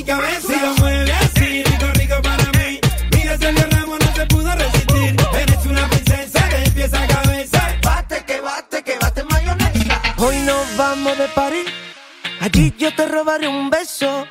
mi cabeza. Si lo mueve así, rico, rico para mí. Mira, Sergio Ramos no se pudo resistir. Eres una princesa de pies a cabeza. Bate, que bate, que bate mayonesa. Hoy nos vamos de París. Allí yo te robaré un beso.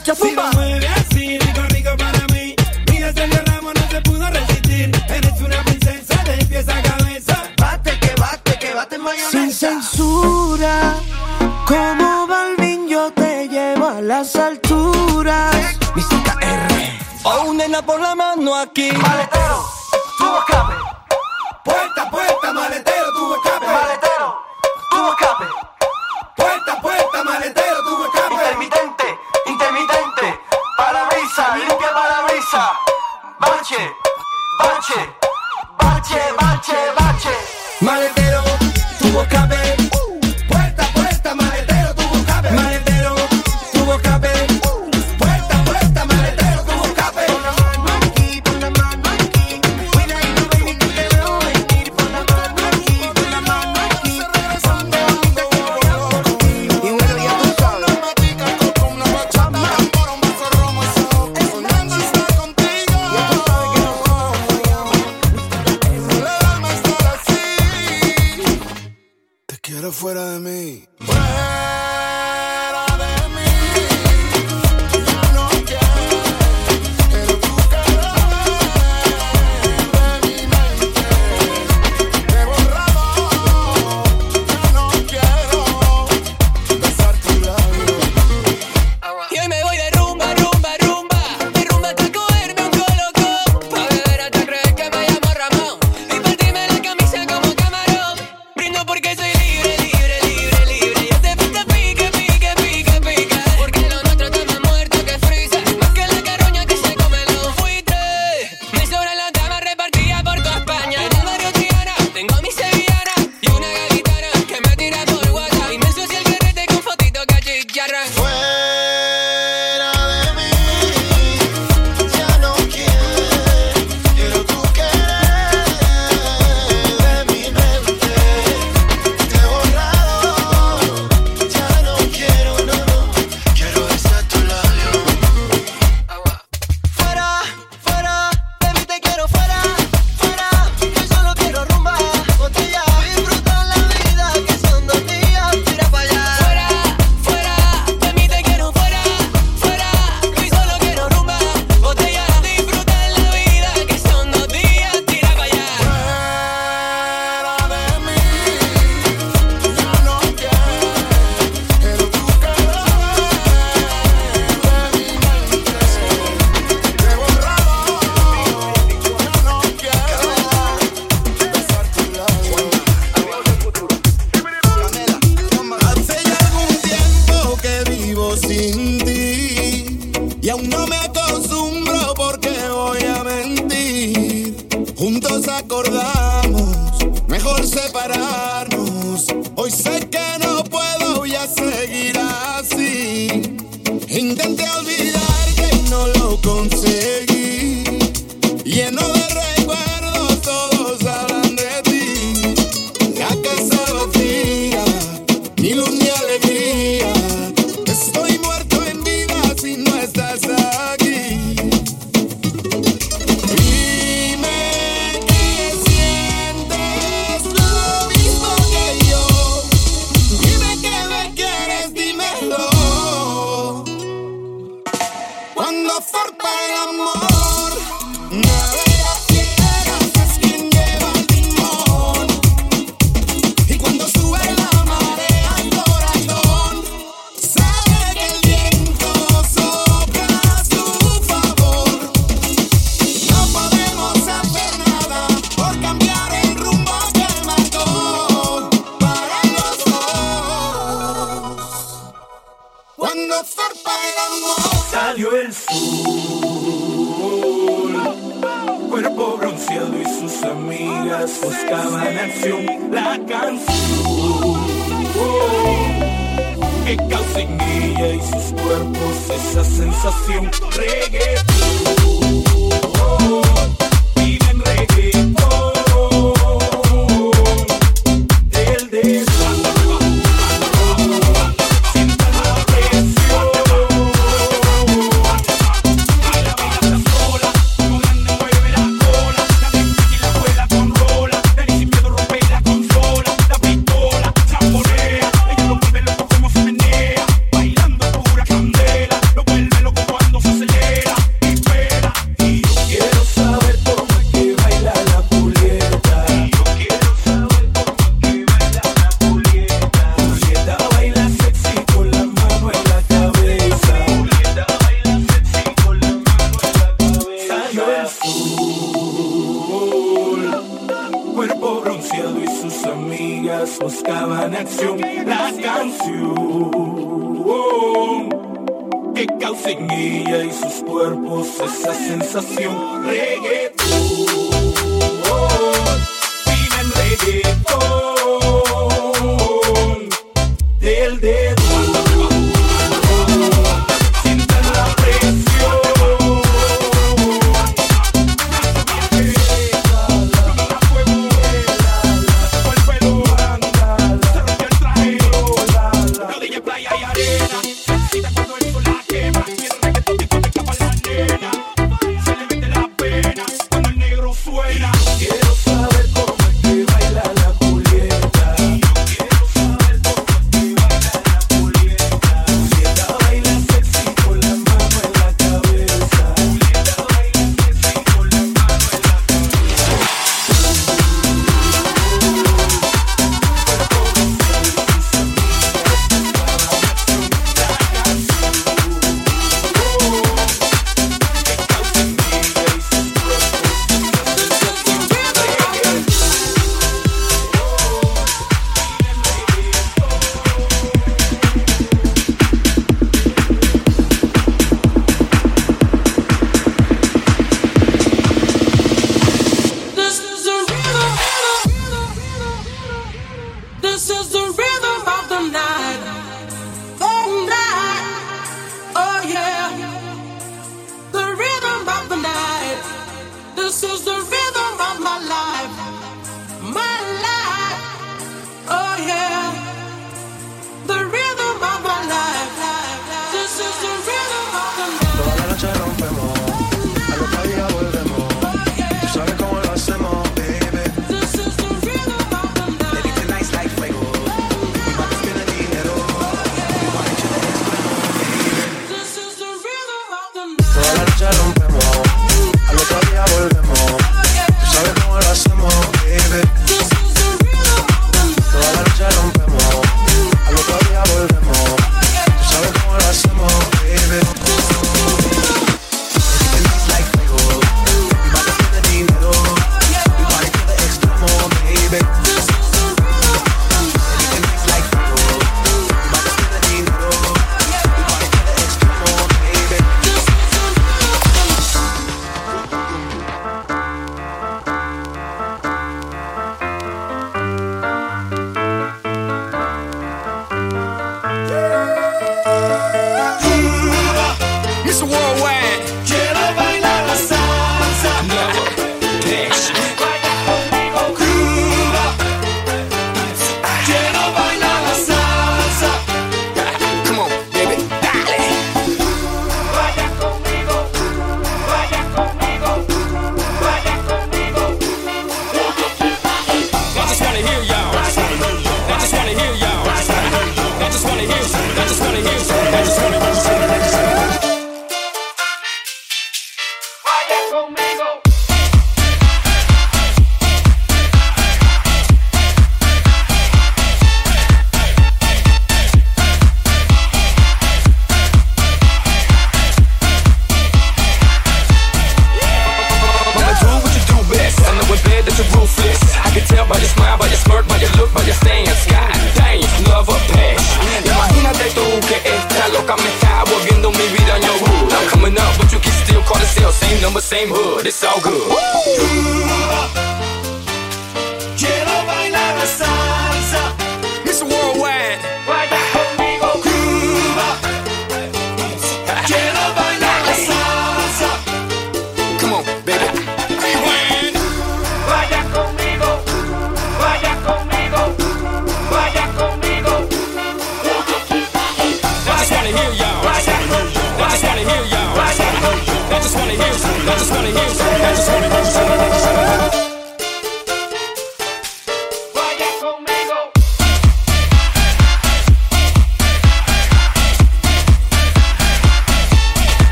que fumba. Y aún no me acostumbro porque voy a mentir. Juntos acordar.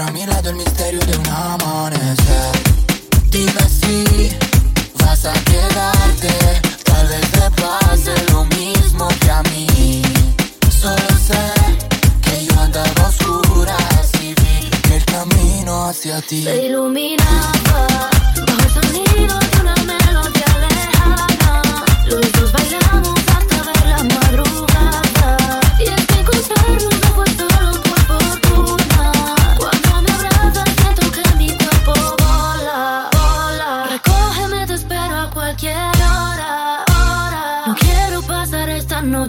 Pero a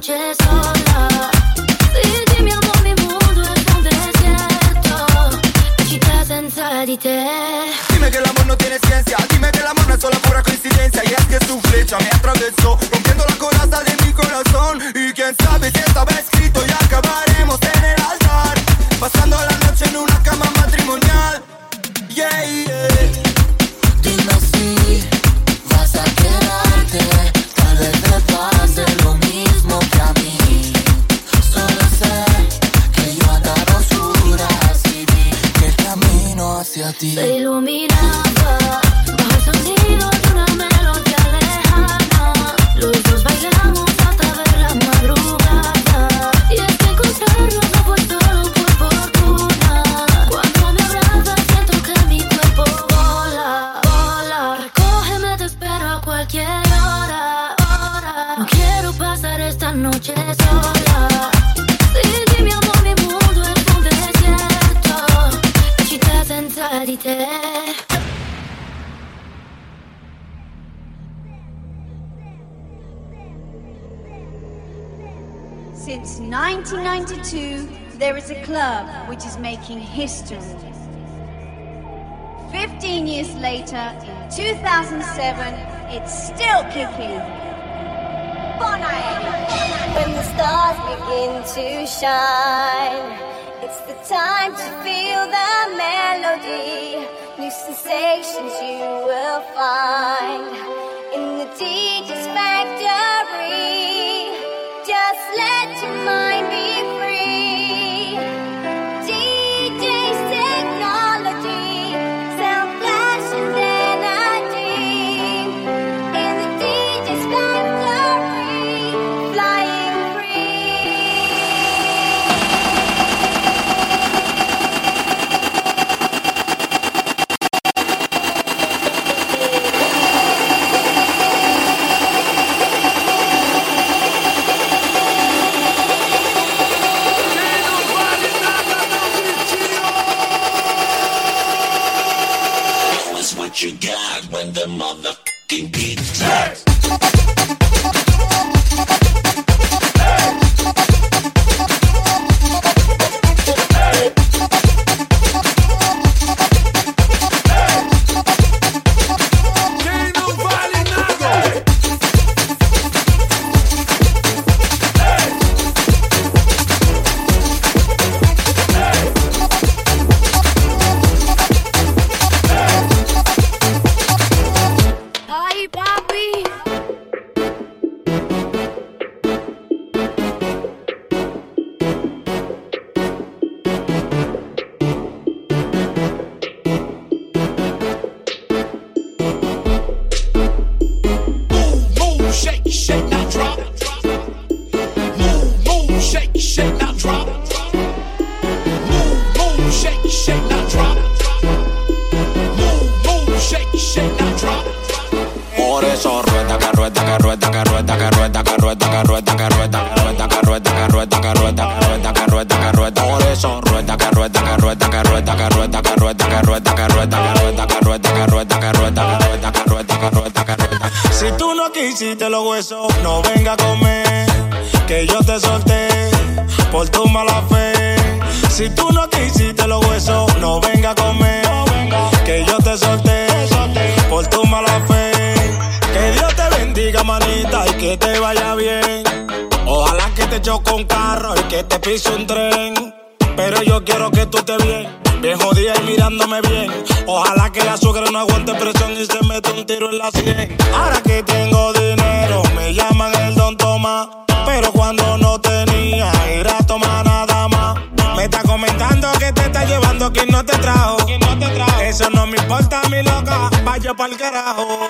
noche sola. Se dimmi amore, il mondo è un desierto. La città senza di te. Dime che l'amor no tiene ciencia. Dime que el amor no es solo pura coincidencia. Y es que su flecha me atravesó. history. 15 years later, 2007, it's still kicking. When the stars begin to shine, it's the time to feel the melody. New sensations you will find in the DJ's factory. Just let your mind be free. tú no quisiste los huesos, no venga a comer. No venga. Que yo te solté, por tu mala fe. Que Dios te bendiga, manita, y que te vaya bien. Ojalá que te choque un carro y que te pise un tren. Pero yo quiero que tú estés bien, bien jodida y mirándome bien. Ojalá que la azúcar no aguante presión y se meta un tiro en la sien. Ahora que tengo dinero, me llaman el don Tomás. Pero cuando no no te trajo. Eso no me importa, mi loca. Vaya pa'l carajo.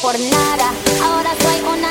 por nada. Ahora soy una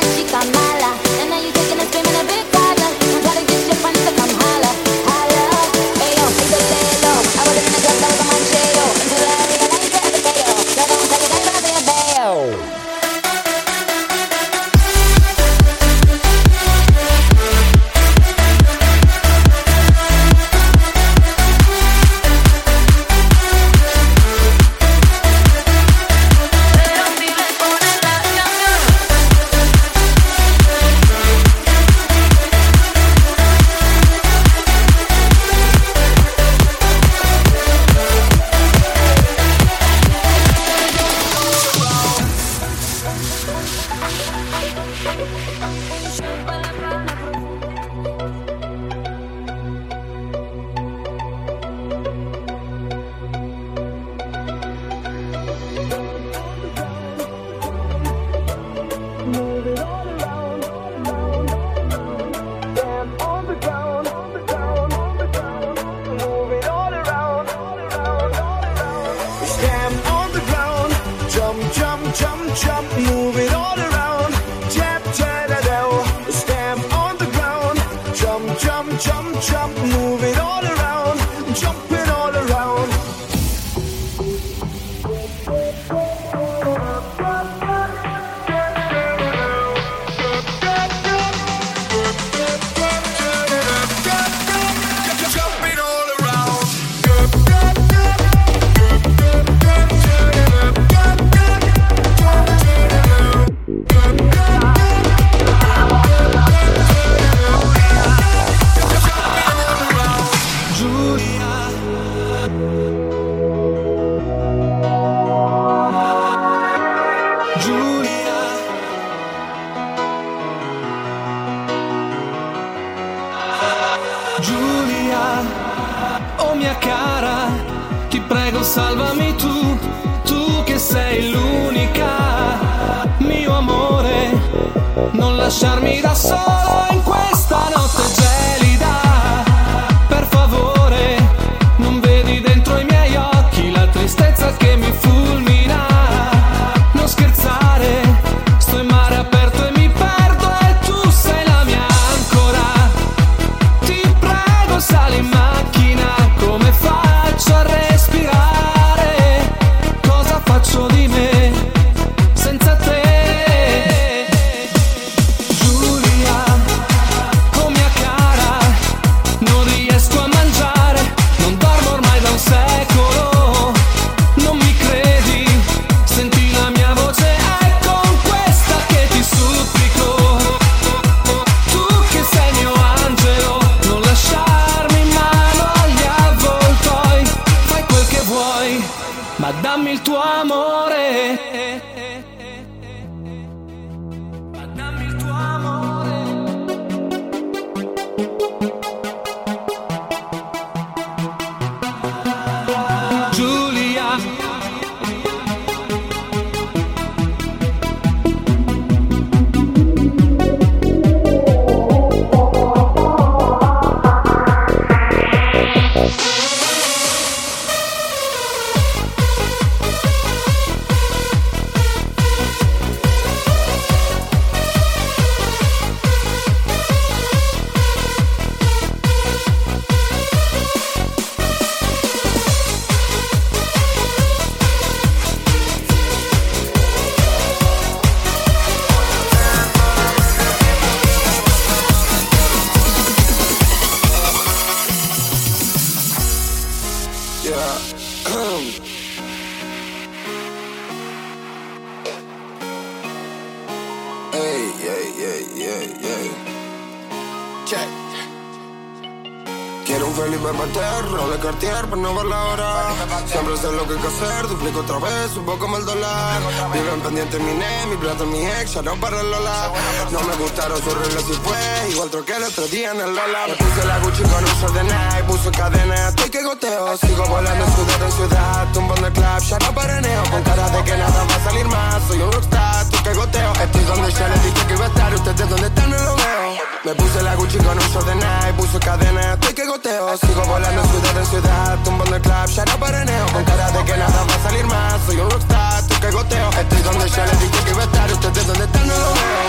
para Lola. No me gustaron sus reglas y fue, igual troqué el otro día en el Lola. Me puse la Gucci con un short de Nike, puso cadena, estoy que goteo. Sigo volando ciudad en ciudad, tumbando el club, ya no paraneo. Con cara de que nada va a salir más, soy un rockstar, estoy que goteo. Estoy donde ya les dije que iba a estar, ustedes donde están no lo veo. Me puse la Gucci con un short de Nike, puso cadena, estoy que goteo. Sigo volando ciudad en ciudad, tumbando el club, ya no paraneo. Con cara de que nada va a salir más, soy un rockstar, que goteo. Estoy donde ya les dije que iba a estar, ustedes donde están no lo veo.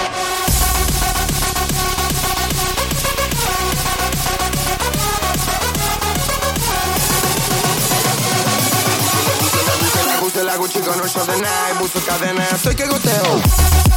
La Gucci con un short de Nike, puso cadena, estoy que goteo.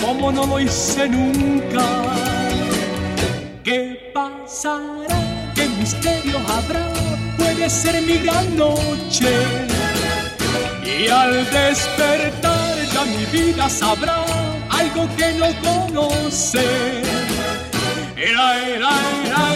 como no lo hice nunca. ¿Qué pasará? ¿Qué misterio habrá? Puede ser mi gran noche. Y al despertar ya mi vida sabrá algo que no conoce. La, la, la,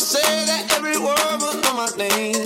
say that every word was on my name.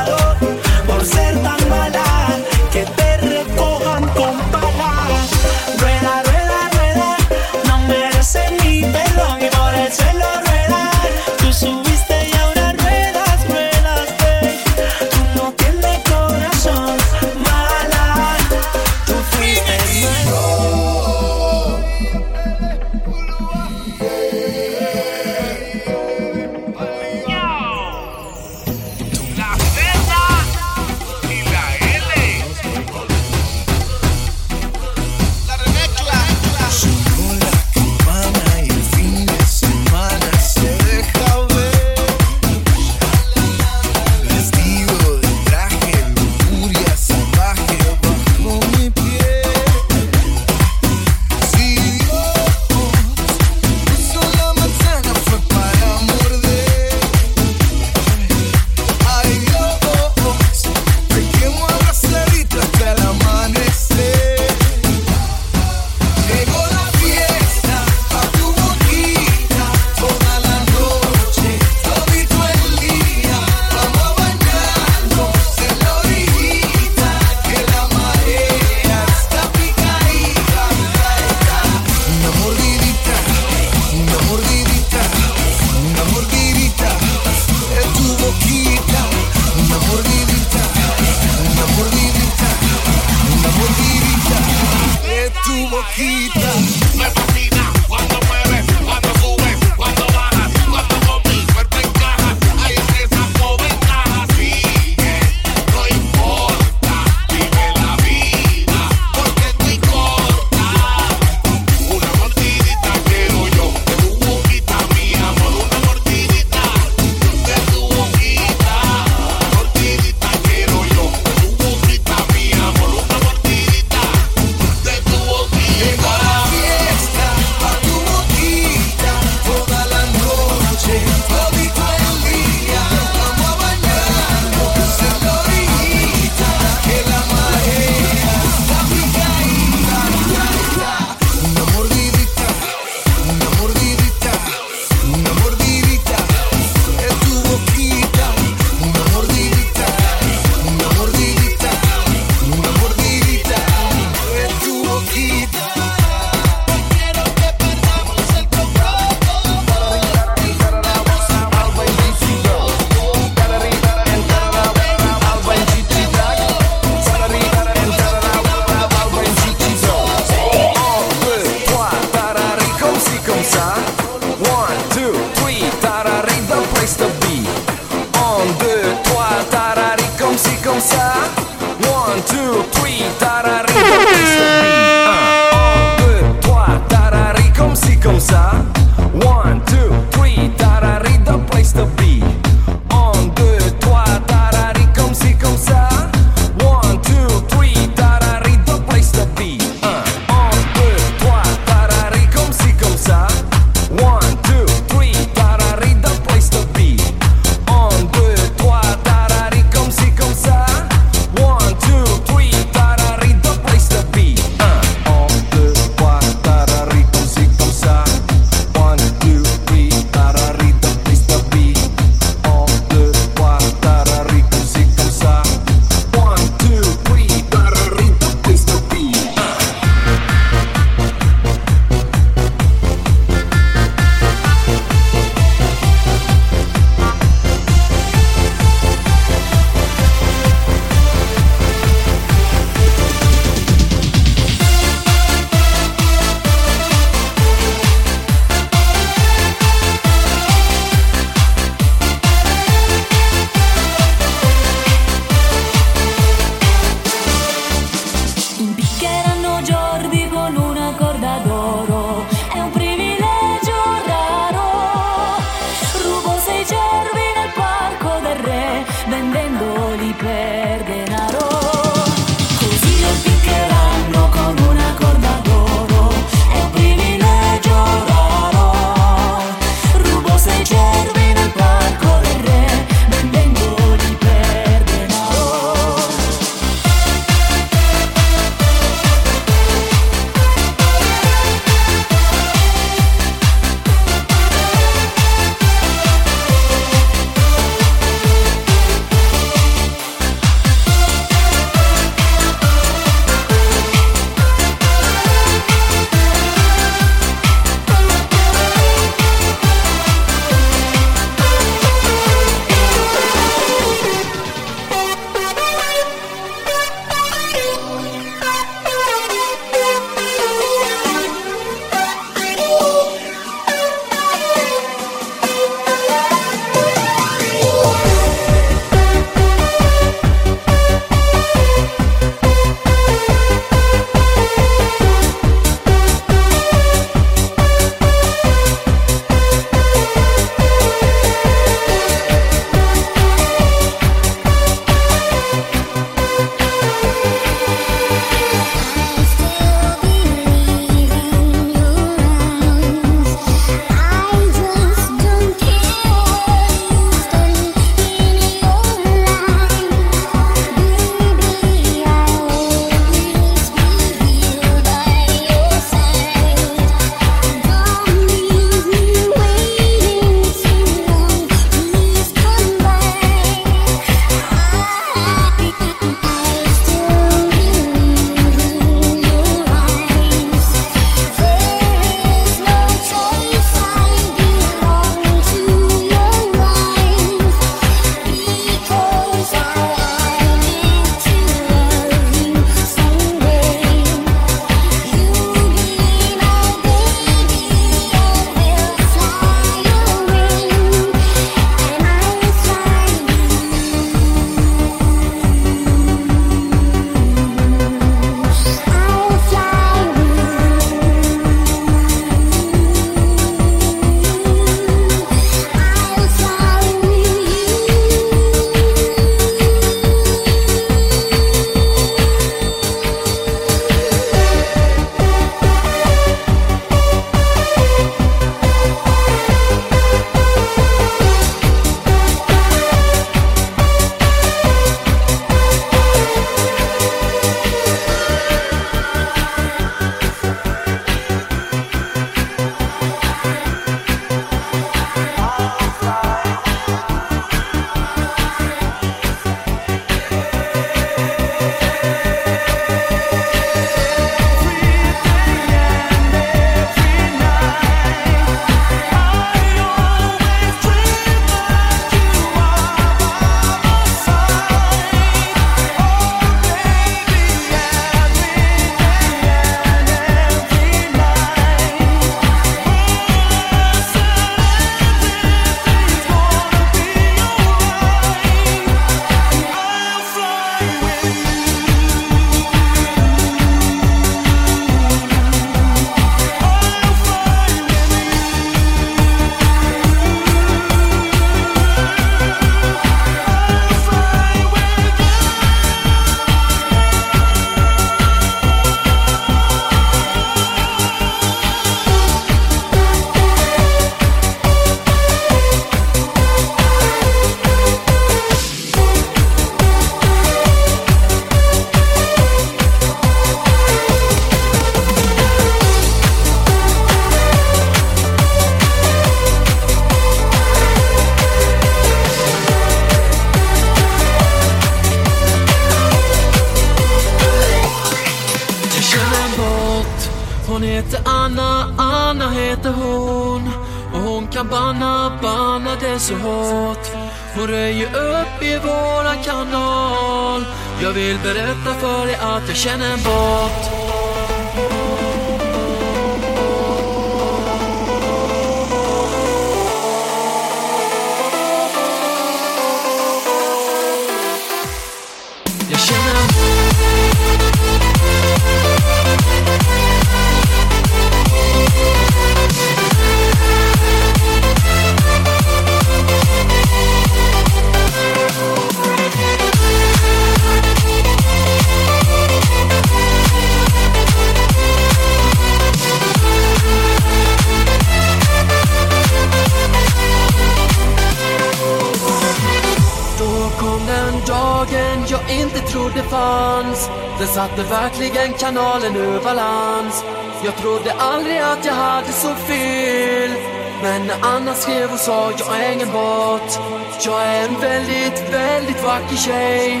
Tjej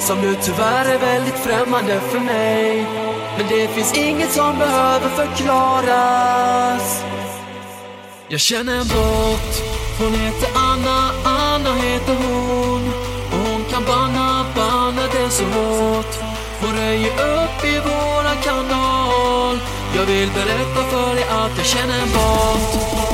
Som nu tyvärr är väldigt främmande för mig. Men det finns inget som behöver förklaras. Jag känner en bot Hon heter Anna, Anna heter hon. Och hon kan banna, banna det så hårt. Hon röjer upp i våran kanal. Jag vill berätta för dig att jag känner en bot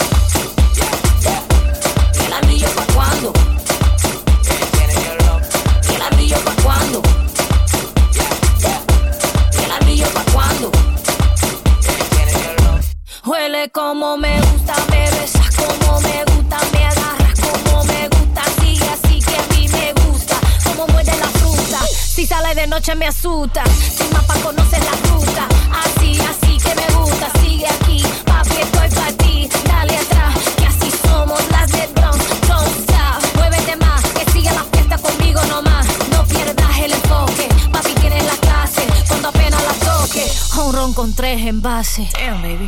Me asusta, sin mapa conoces la ruta, así, así que me gusta, sigue aquí, papi estoy para ti, dale atrás, que así somos las de Bronx, don't stop, muévete más, que siga la fiesta conmigo nomás, no pierdas el enfoque, papi tienes la clase, cuando apenas la toque, un ron con tres envases,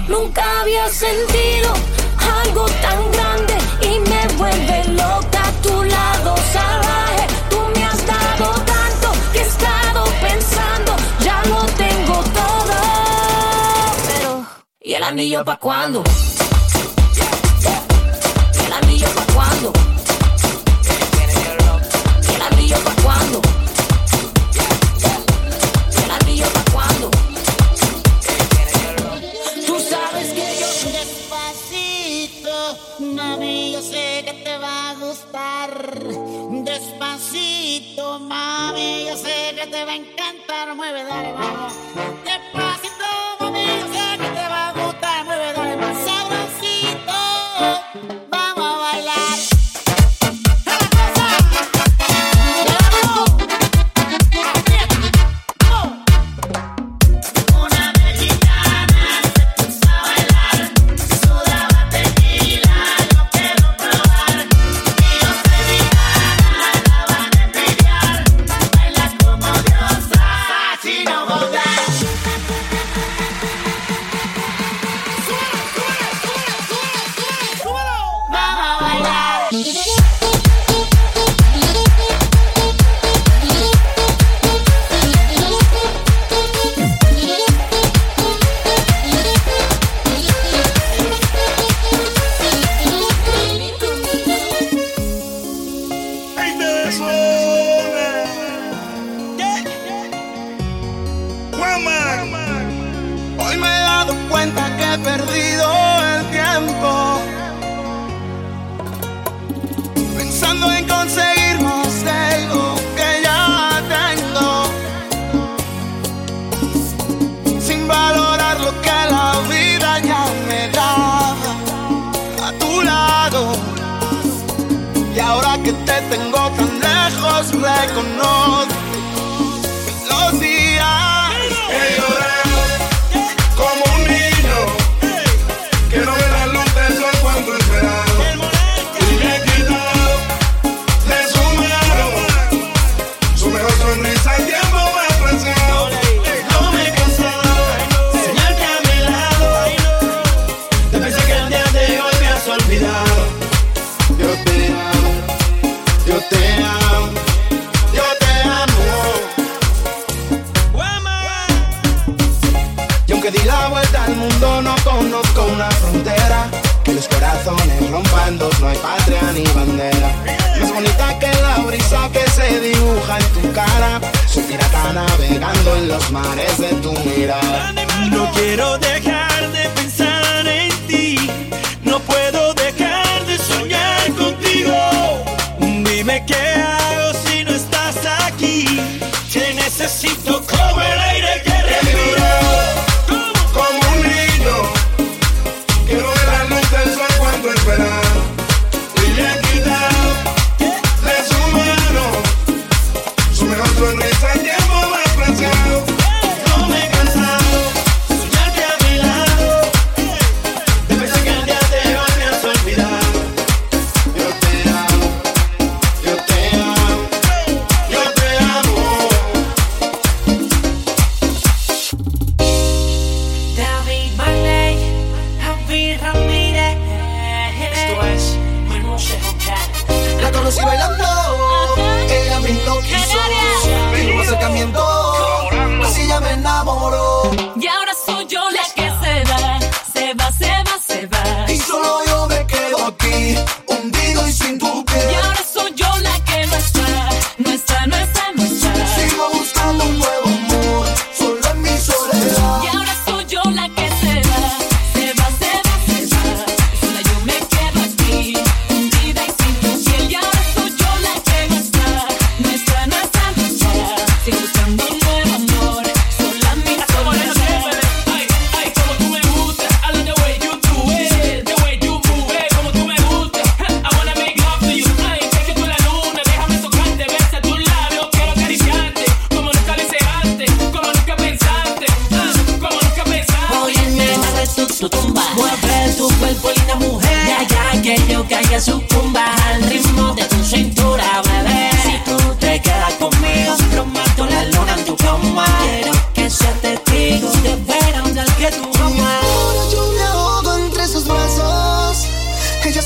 nunca había sentido algo tan grande y me vuelve loca anillo pa' cuándo?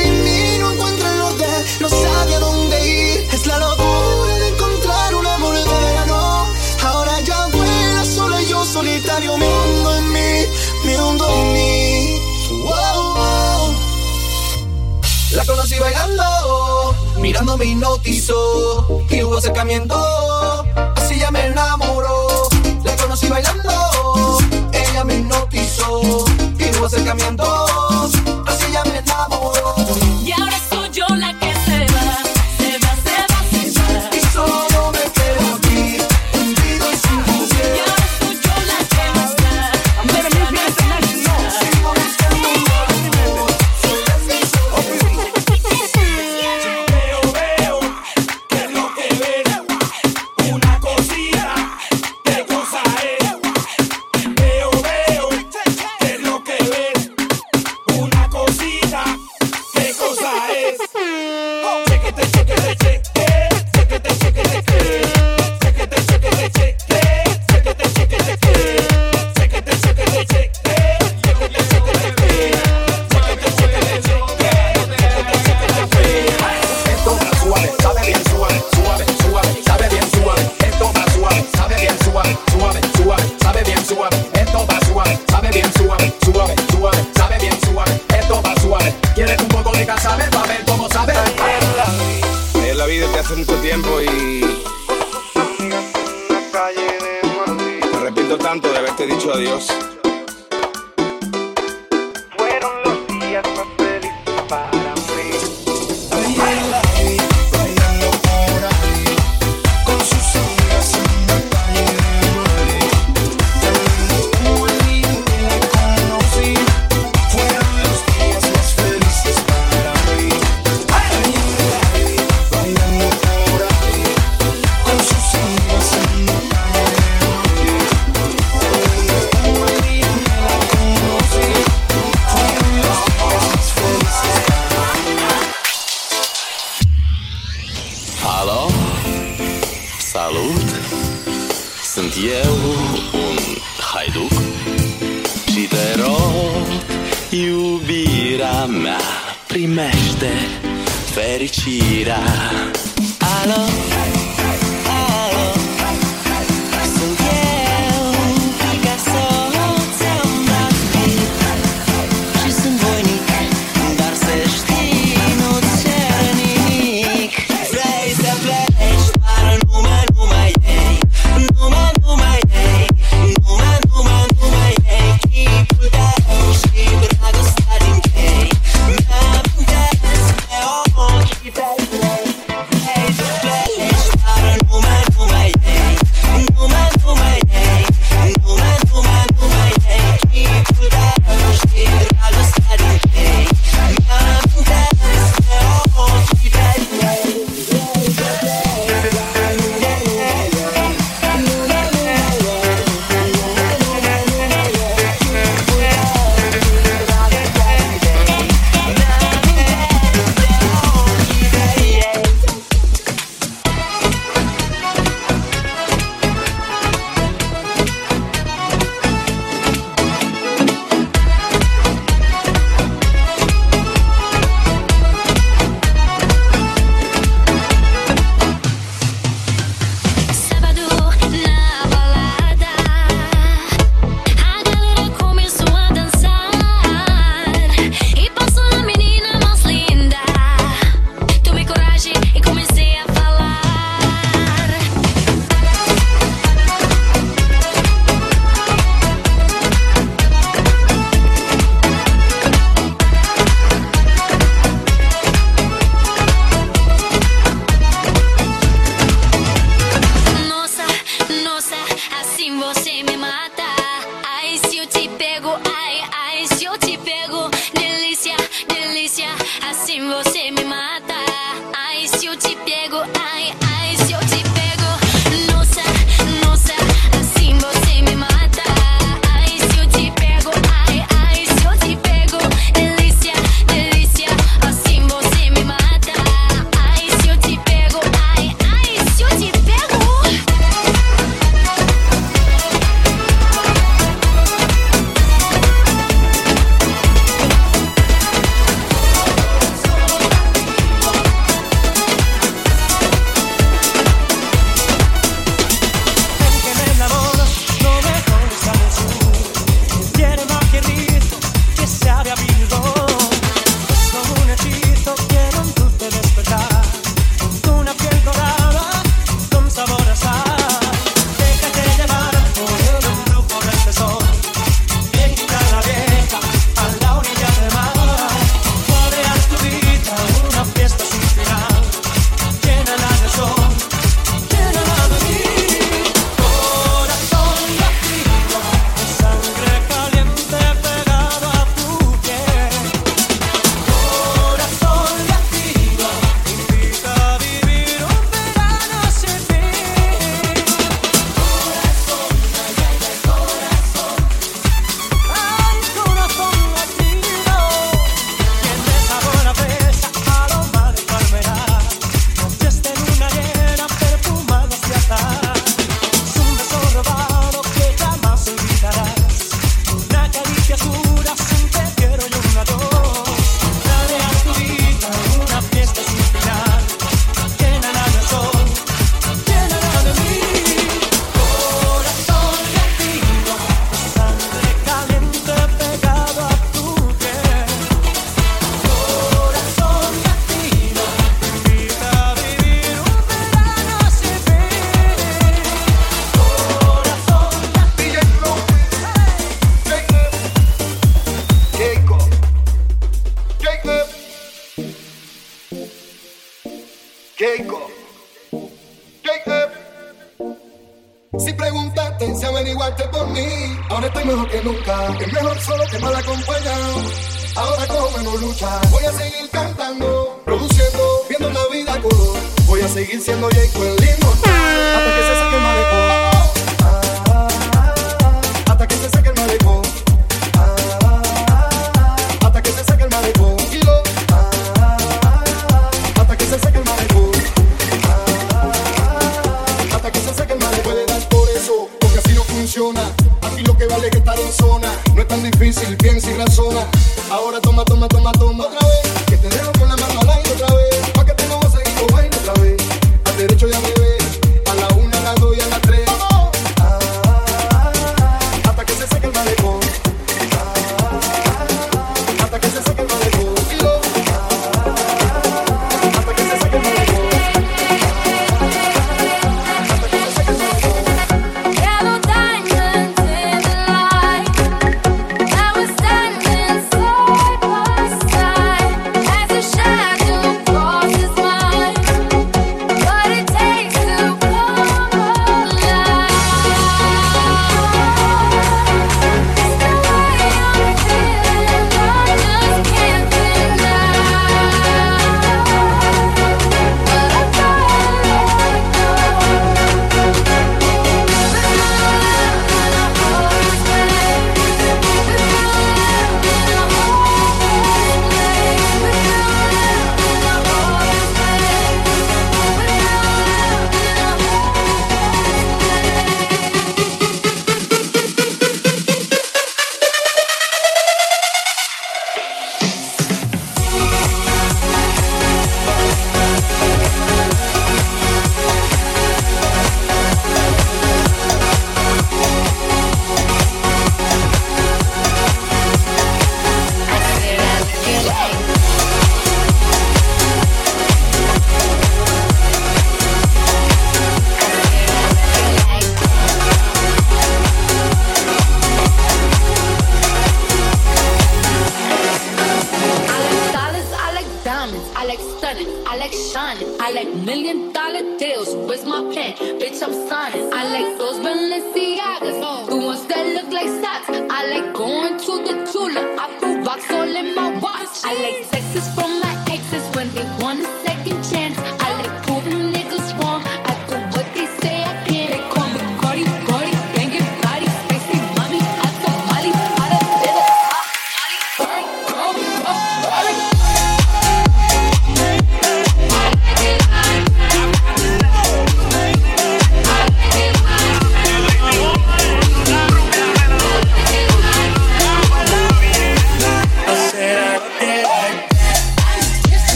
sin mí no encuentro el hotel, no sabe a dónde ir. Es la locura de encontrar un amor de verano. Ahora ya vuela sola y yo solitario me hundo en mí, me hundo en mí. Wow, wow. La conocí bailando, mirando me hipnotizó y hubo acercamiento. Así ya me enamoró. La conocí bailando, ella me hipnotizó y hubo acercamiento.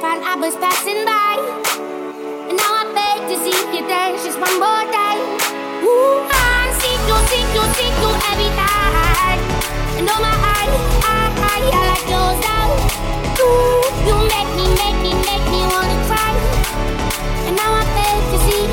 find I was passing by. And now I beg to see you dance just one more day. Ooh, I see you, see you, see you every night. And oh my, I, I, I, like yours out. Ooh, you make me, make me, make me wanna cry. And now I beg to see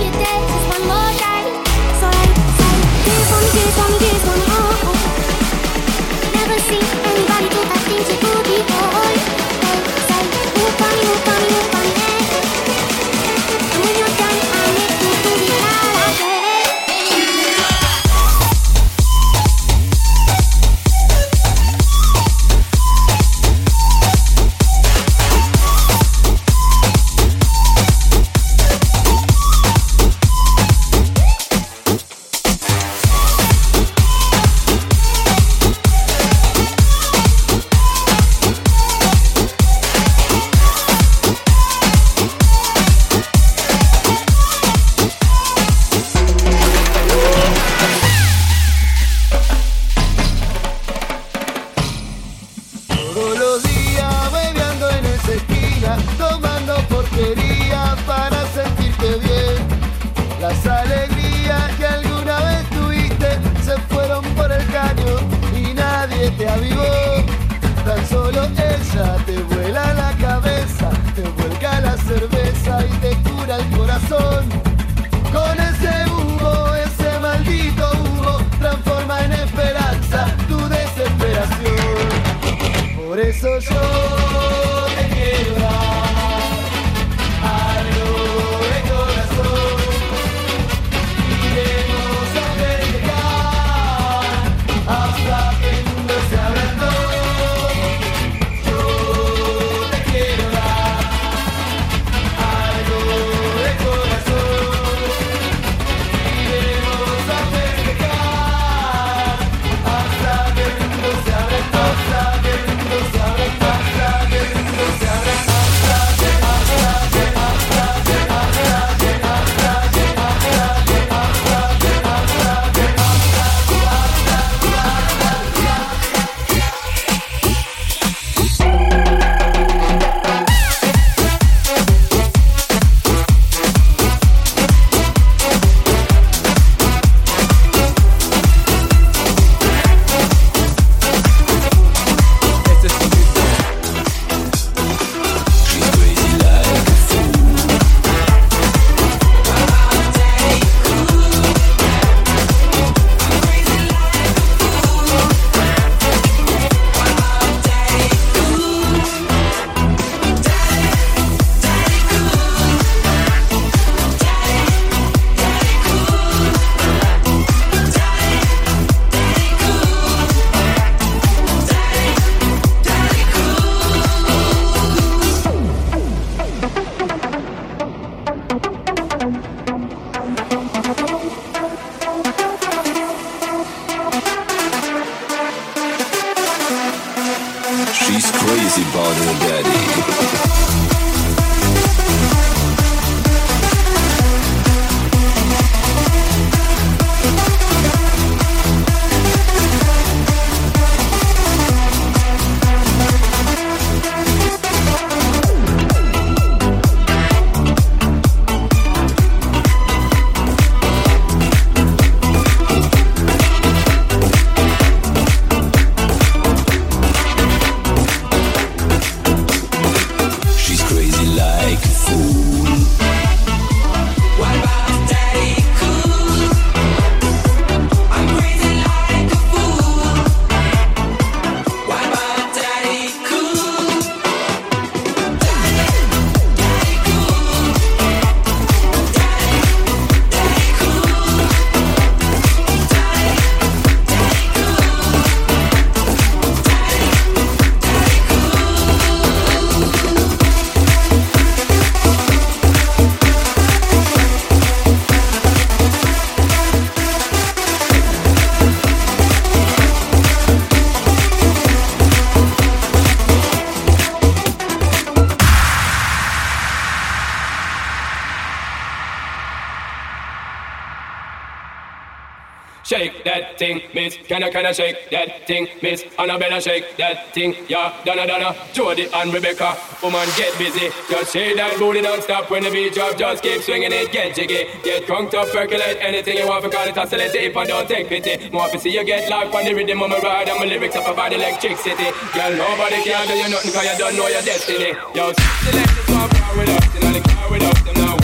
miss. Can I, can I shake that thing, miss? Annabella, shake that thing, yeah. Donna, Donna, Jody and Rebecca. Woman, get busy. Just shake that booty, don't stop when the beat drop. Just keep swinging it, get jiggy. Get crunked up, percolate anything you want for call it hostility, if I don't take pity. More to see you get live on the rhythm of my ride. And my lyrics up about electricity. Girl, nobody can do you nothing cause you don't know your destiny. Yo, the ladies want power with us. In the car with us, them now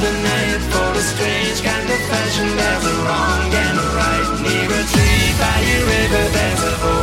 happening for a strange kind of fashion. There's a wrong and a right near a tree by a river. There's a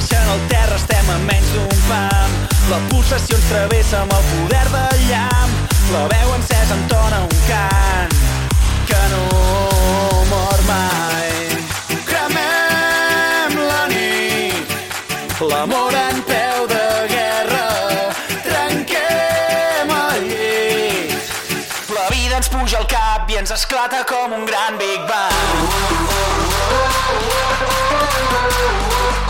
deixen el terra, estem a menys d'un pam. La pulsació ens travessa amb el poder del llamp. La veu encès entona un cant que no mor mai. Cremem la nit, l'amor en peu de guerra. Trenquem el llit. La vida ens puja al cap i ens esclata com un gran Big Bang. Oh, oh, oh, oh, oh, oh, oh, oh, oh.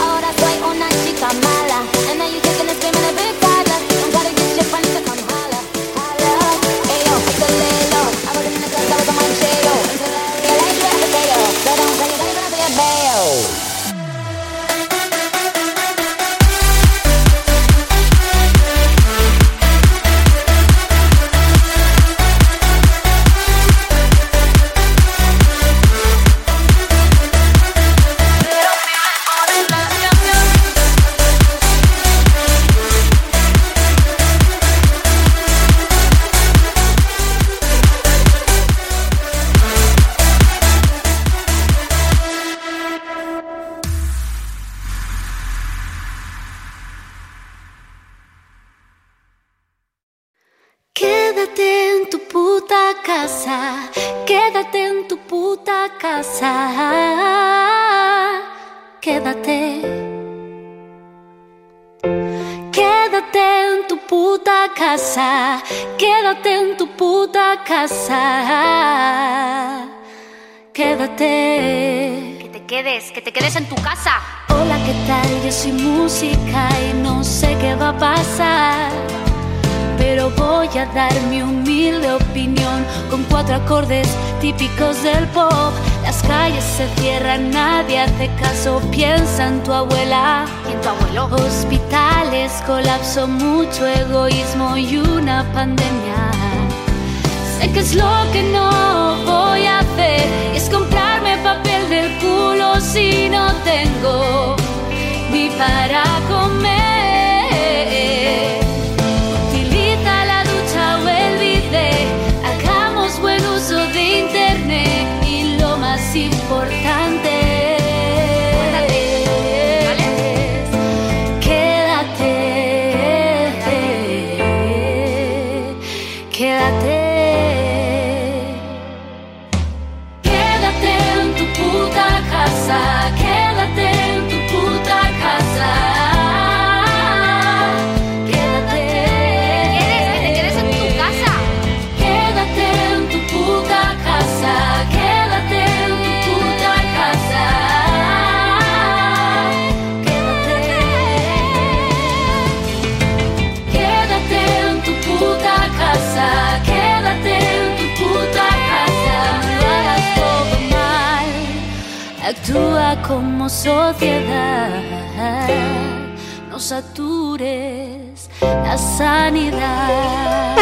Ahora soy una chica mala. And now you kicking and screaming a big exceso, mucho egoísmo y una pandemia. Sé que es lo que como sociedad. No satures la sanidad.